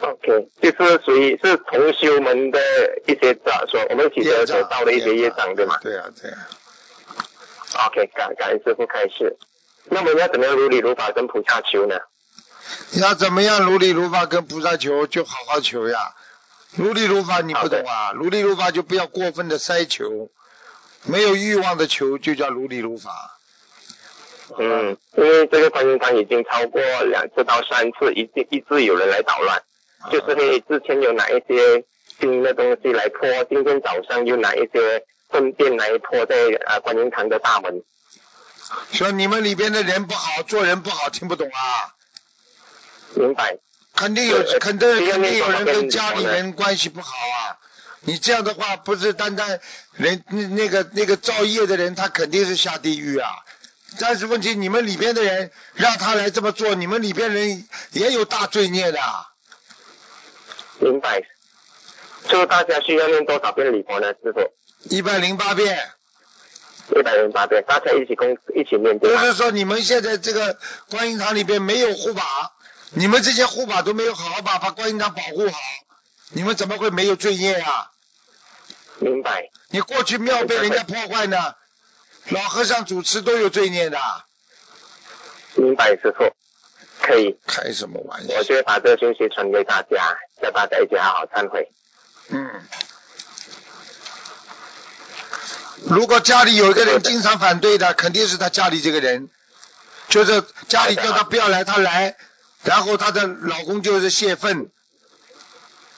OK，就是属于是同修们的一些咋说，我们一起得得到的一些业障，对吗对啊，对啊。？OK，感感恩师傅开示。那么要怎么样如理如法跟菩萨求呢？要怎么样如理如法跟菩萨求，就好好求呀。如理如法你不懂啊，如理如法就不要过分的塞求，没有欲望的求就叫如理如法。嗯，因为这个观音堂已经超过两次到三次，一直一直有人来捣乱，就是你之前有哪一些新的东西来破，今天早上又哪一些粪便来破在啊观音堂的大门。说你们里边的人不好，做人不好，听不懂啊？明白？肯定有，肯定肯定有人跟家里人关系不好啊。你这样的话，不是单单人那那个那个造业的人，他肯定是下地狱啊。但是问题，你们里边的人让他来这么做，你们里边人也有大罪孽的。明白。所以大家需要念多少遍礼佛呢？师傅？一百零八遍，一百零八遍，大家一起共一起念？就是说你们现在这个观音堂里边没有护法，你们这些护法都没有好好把把观音堂保护好，你们怎么会没有罪孽啊？明白。你过去庙被人家破坏呢，老和尚主持都有罪孽的，明白，师傅。可以，开什么玩笑我？就会把这个信息传给大家，叫大家一起好好忏悔。嗯。如果家里有一个人经常反对的，肯定是他家里这个人，就是家里叫他不要来，他来，然后他的老公就是泄愤，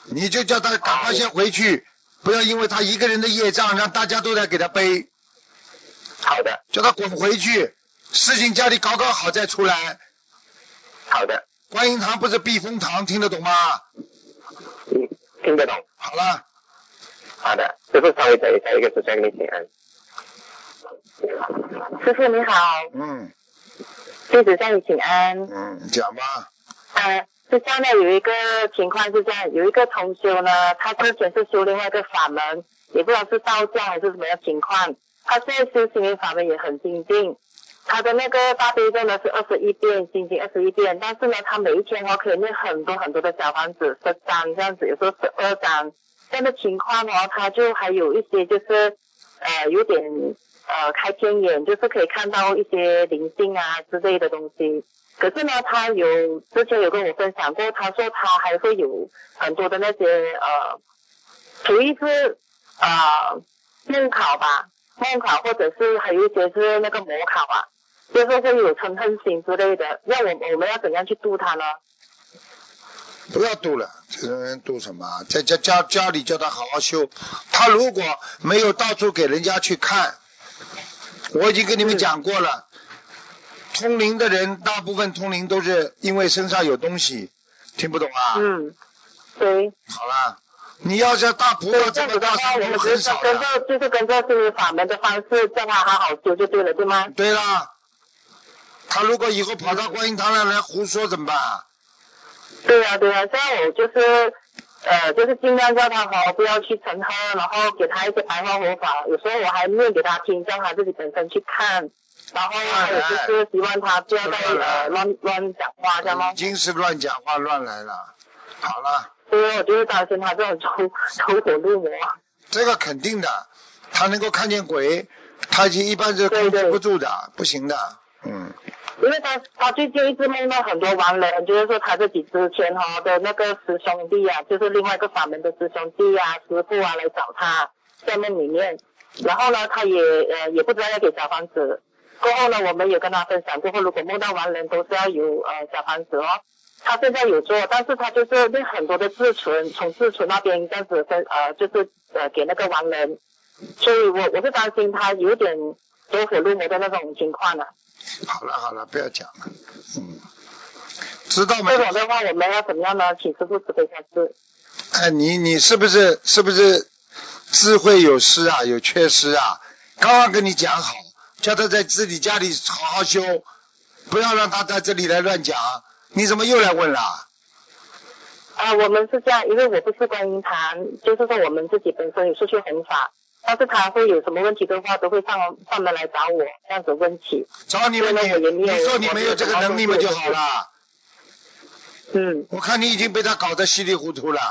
你就叫他赶快先回去，不要因为他一个人的业障，让大家都在给他背，好的，叫他滚回去，事情家里搞搞好再出来。好的，观音堂不是避风塘，听得懂吗？嗯，听得懂。好了，好的，师傅稍微等一下，一个时间给你请安。师傅你好，嗯弟子向你请安。嗯，讲吧，呃，是这样的，有一个情况是这样，有一个同修呢，他之前是修另外一个法门，也不知道是道教还是什么样情况，他现在修心灵法门也很精进。他的那个大悲咒呢是二十一遍，心经二十一遍，但是呢，他每一天哦可以念很多很多的小房子，十张这样子，有时候十二张这样的情况哦，他就还有一些就是呃有点呃开天眼，就是可以看到一些灵性啊之类的东西。可是呢，他有之前有跟我分享过，他说他还会有很多的那些呃，属于是呃梦考吧，梦考或者是还有一些是那个模考啊，就是会有嗔恨心之类的，要我我们要怎样去度他呢？不要度了，这种人度什么？在家家家里叫他好好修，他如果没有到处给人家去看，我已经跟你们讲过了，通灵的人大部分通灵都是因为身上有东西，听不懂啊？嗯，对。好了，你要叫大菩萨这么大我们就是很少。跟着就是跟着心灵法门的方式，叫他好好修就对了，对吗？对啦，他如果以后跑到观音堂来来胡说怎么办啊？对呀、对呀、啊，像我就是呃，就是尽量叫他好，不要去成喝，然后给他一些白话佛法，有时候我还念给他听，叫他自己本身去看。然后还有就是希望他不要再呃乱乱讲话，这样吗已？经是乱讲话乱来了。好了，所以我就是担心他这种走走火入魔。这个肯定的，他能够看见鬼，他已经一般是控制对对不住的，不行的。嗯，因为他他最近一直梦到很多亡人，就是说他自己之前哈的那个师兄弟啊，就是另外一个法门的师兄弟啊、师傅啊来找他，在梦里面，然后呢，他也呃也不知道要给小房子，过后呢，我们也跟他分享过后，如果梦到亡人都是要有呃小房子哦。他现在有做，但是他就是那很多的自存，从自存那边这样子分呃，就是呃给那个亡人，所以我我是担心他有点走火入魔的那种情况了。好了好了，不要讲了。嗯，知道吗这？种的话，我们要怎么样呢？请师傅慈悲开示。哎，你你是不是是不是智慧有失啊？有缺失啊？刚刚跟你讲好，叫他在自己家里好好修，不要让他在这里来乱讲。你怎么又来问了？啊，我们是这样，因为我不是观音堂，就是说我们自己本身有出去弘法，但是他会有什么问题的话，都会上上门来找我这样子问起。找你们你对那我也没有你说你没有这个能力嘛就好了。嗯，我看你已经被他搞得稀里糊涂了，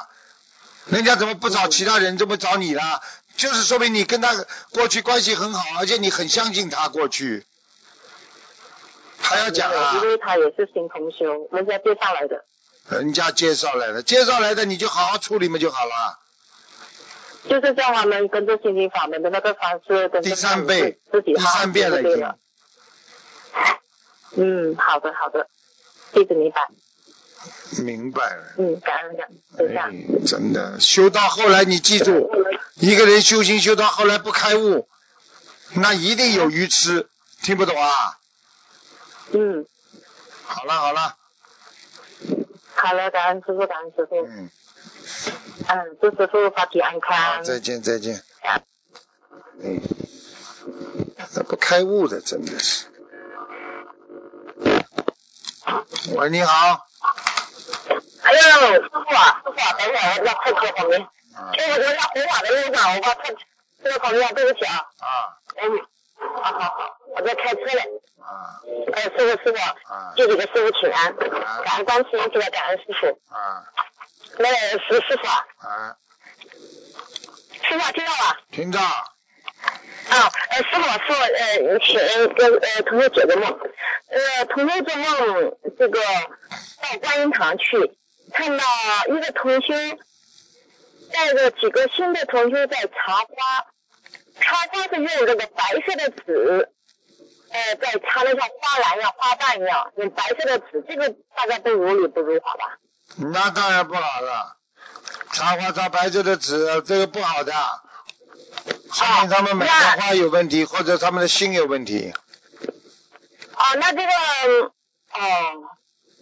人家怎么不找其他人，这么找你了？就是说明你跟他过去关系很好，而且你很相信他过去。还要讲啊因？为他也是新同修，人家介绍来的，人家介绍来的，介绍来的你就好好处理嘛就好了。就是叫他们跟着心灵法门的那个方式，跟第三倍第三遍了已经。嗯，好的好的，弟子明白。明白了。嗯，感恩感恩，就这样。哎，真的，修到后来你记住，一个人修行修到后来不开悟，那一定有愚痴，听不懂啊？嗯，好了好了，好了，感恩师傅，感恩师傅。嗯，嗯，祝师傅法体安，康。再见再见。嗯，那不开悟的真的是。喂，你好。哎呦，师傅啊，师傅啊，等会儿我要快车旁边。啊哎，我在红马的路上，我把车车旁边，对不起啊。啊嗯，好好好，我在开车嘞。啊哎，师傅师傅，啊弟弟给师傅请安，感恩观世音菩萨，感恩师傅。啊那个师师傅啊，啊！师傅啊听到吧？听到。啊，呃，师傅是呃，请跟呃同学解个梦，呃，同学做梦这个到观音堂去，看到一个同修带着几个新的同修在插花，插花是用这个白色的纸，呃，在插的像花篮一样、花瓣一样，用白色的纸，这个大概都如理不如法吧？那当然不好了，插花插白色的纸，这个不好的，说明他们买的花有问题，或者他们的心有问题。啊，那这个哦，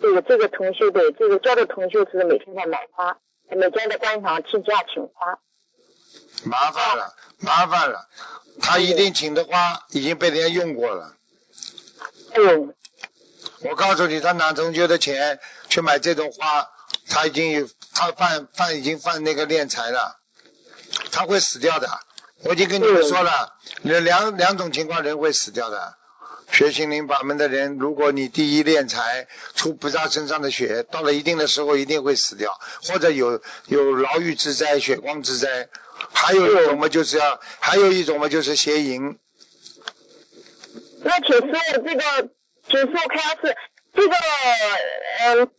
这个这个同学对，这个教的同学是每天在买花，每天在观音堂请假请花。麻烦了，麻烦了，他一定请的花已经被人家用过了。嗯，我告诉你，他拿同学的钱去买这种花，他已经有他犯犯已经犯那个敛财了，他会死掉的。我已经跟你们说了，两两两种情况人会死掉的。学心灵法门的人，如果你第一练财出菩萨身上的血，到了一定的时候一定会死掉，或者有有牢狱之灾、血光之灾。还有一种嘛，就是要，还有一种嘛，就是邪淫。那请师傅这个，请师傅开示这个，嗯、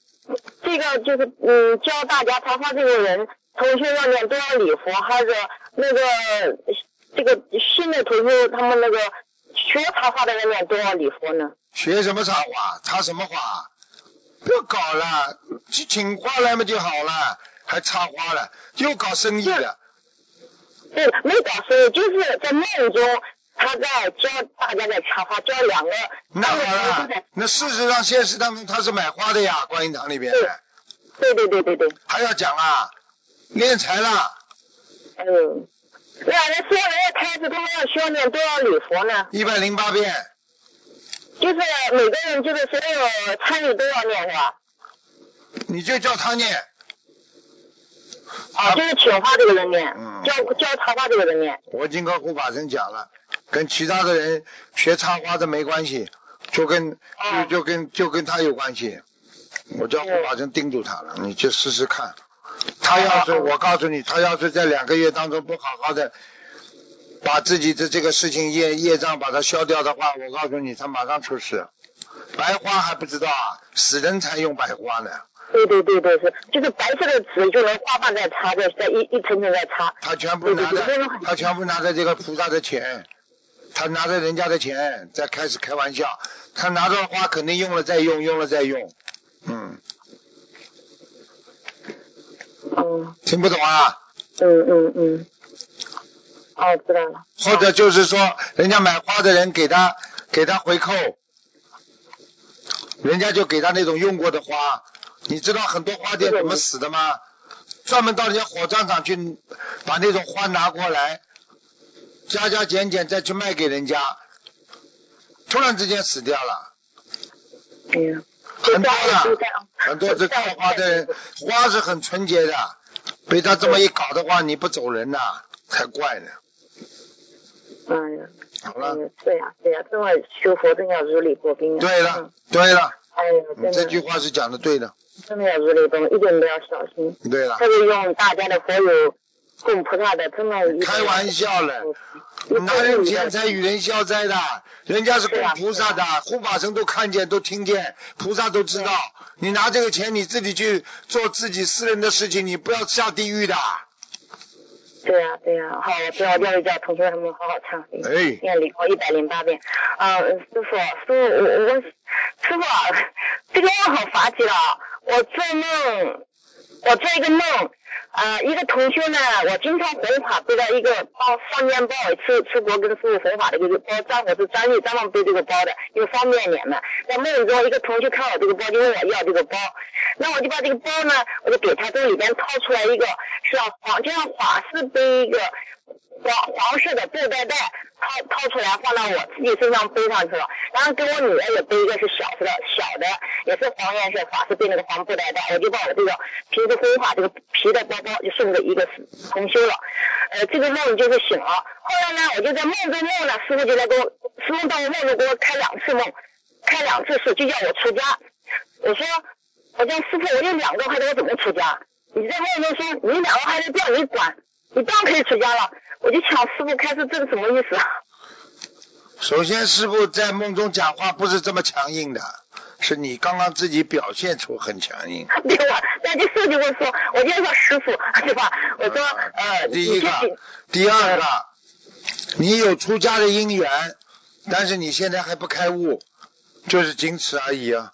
这个就是嗯教大家插花这个人，同学要念多少礼佛，还是那个这个新的同学他们那个学插花的人念多少礼佛呢？学什么插花？插什么花？不要搞了，去请花来嘛就好了，还插花了，又搞生意了。对，没搞生意，就是在梦中他在教大家在插花，教两个那好了，那事实上现实当中他是买花的呀，观音堂里边对对对对对对，还要讲啊，敛财了，嗯，那那说人家开始他们要需要念多少礼佛呢？一百零八遍，就是每个人就是所有参与都要念是吧？你就叫他念，啊，就是请花这个人念，嗯教教插花这个人念。我已经跟护法神讲了，跟其他的人学插花的没关系，就跟就就跟就跟他有关系。我叫护法神叮嘱他了，你去试试看。他要是我告诉你，他要是在两个月当中不好好的把自己的这个事情业业障把它消掉的话，我告诉你，他马上出事。白花还不知道啊，死人才用白花呢。对对对对是，就是白色的纸就能花瓣在擦，在在一一层层在擦。他全部拿着，他全部拿着这个菩萨的钱，他拿着人家的钱在开始开玩笑，他拿着花肯定用了再用，用了再用，嗯。嗯。听不懂啊？嗯嗯嗯。哦，知道了。或者就是说，人家买花的人给他给他回扣，人家就给他那种用过的花。你知道很多花店怎么死的吗？专门到人家火葬场去把那种花拿过来，加加减减再去卖给人家，突然之间死掉了。嗯。很多的，很多这开花的人，花是很纯洁的，被他这么一搞的话，你不走人呐，才怪呢。哎呀。好了。对呀对呀，这么修佛真要如履薄冰啊。对了对了。哎呀，真的。这句话是讲的对的。真的要如履薄冰，一点都要小心。对了。特别用大家的佛友供菩萨的，真的。开玩笑了，拿人钱财与人消灾的，人家是供菩萨的，护法神都看见都听见，菩萨都知道。你拿这个钱你自己去做自己私人的事情，你不要下地狱的。对呀对呀，好，我叫叫一叫同学他们好好忏悔，哎，念礼佛一百零八遍。啊，师傅，师傅，我我师傅，*laughs* 这个梦好滑稽了。我做梦，我做一个梦，啊，一个同学呢，我经常弘法背到一个包，双肩包，出出国跟师傅弘法的一个包，张我是专利专门背这个包的，就方便点嘛。在梦中，一个同学看我这个包，就问我要这个包，那我就把这个包呢，我就给他从里边掏出来一个，是要黄，就像法师背一个。黄黄色的布袋袋掏掏出来放到我自己身上背上去了，然后给我女儿也背一个是小的小的，也是黄颜色，法师背那个黄布袋袋，我就把我这个平时护法这个皮的包包就送给一个同修了，呃，这个梦就是醒了。后来呢，我就在梦中梦呢，师傅就来给我，师傅到我梦中给我开两次梦，开两次事就叫我出家。我说，我叫师傅，我有两个孩子，我怎么出家？你在梦中说你两个孩子不要你管，你当然可以出家了。我就抢师傅开始，这是什么意思啊？首先，师傅在梦中讲话不是这么强硬的，是你刚刚自己表现出很强硬。对吧？那就师傅就会说，我就说师傅，对吧？我说呃，第一个，第二个，你有出家的因缘，但是你现在还不开悟，就是仅此而已啊。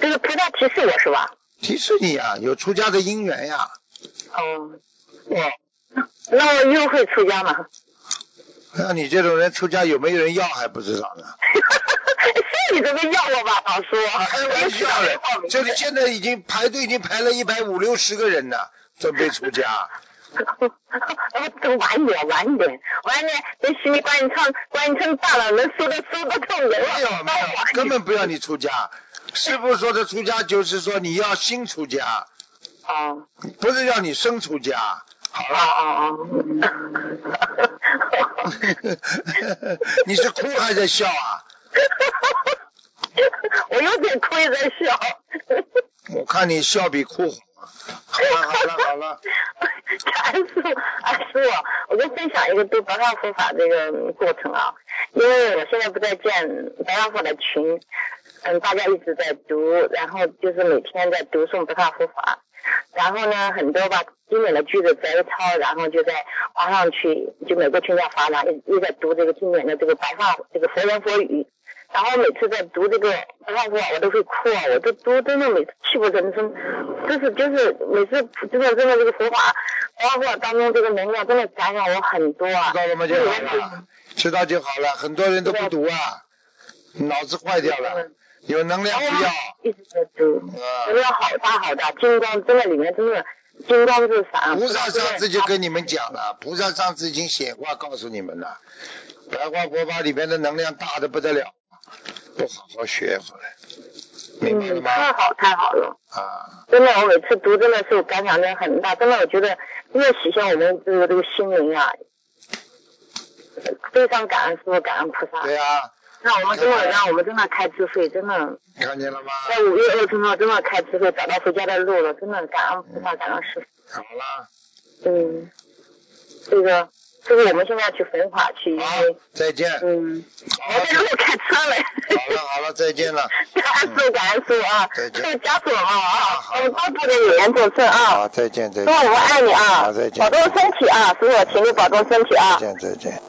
这个菩萨提示我是吧？提示你啊，有出家的因缘呀。哦。我。那我又会出家吗？那你这种人出家有没有人要还不知道呢？*laughs* 是你这个要我吧，老叔？开玩笑嘞！这里现在已经排队已经排了一百五六十个人了，准备出家。*laughs* 等晚一点，晚一点，晚一点，等心里观音唱观音唱大了，能收都收不动人。没有没有，根本不要你出家。师傅说的出家就是说你要新出家。啊。不是要你生出家。好了，啊啊！你是哭还是笑啊？*laughs* 我有点哭也在笑。我看你笑比哭好。了好了好了。二师傅，二师傅，我跟分享一个读白话佛法这个过程啊，因为我现在不在建白话佛的群，嗯，大家一直在读，然后就是每天在读诵白话佛法。然后呢，很多把经典的句子摘抄，然后就在发上去，就每个群在发，了，又又在读这个经典的这个白话这个佛言佛语。然后每次在读这个白话佛，我都会哭啊！我都读真的每次泣不成声，就是就是每次真的真的这个佛法白话佛当中这个能量真的感染我很多啊！知道了吗？就好了，知道就好了。很多人都不读啊，脑子坏掉了。有能量不要，一直在读，能量好大好大，金光真的里面真的金光是啥？菩萨上次就跟你们讲了，菩萨上次已经显化告诉你们了，白话佛法里面的能量大的不得了，不好好学回来，明白了吗？太好太好了啊！真的，我每次读真的是感想的很大，真的我觉得越体现我们这个这个心灵啊。非常感恩师傅，感恩菩萨。对呀、让我们真的让我们真的开智慧，真的看见了吗？在五月二十号真的开智慧，找到回家的路了，真的感恩菩萨，感恩师傅。好了，嗯，这个这个我们现在去焚化去，好，再见。嗯，我在路开车嘞。好了好了，再见了。*laughs* 感恩师傅，感恩师傅啊！再见这个加持我们啊，我们多做点有缘众生啊。好，再见再见师傅，我们爱你啊！好再见保重身体啊！师傅，请你保重身体啊！再见再见。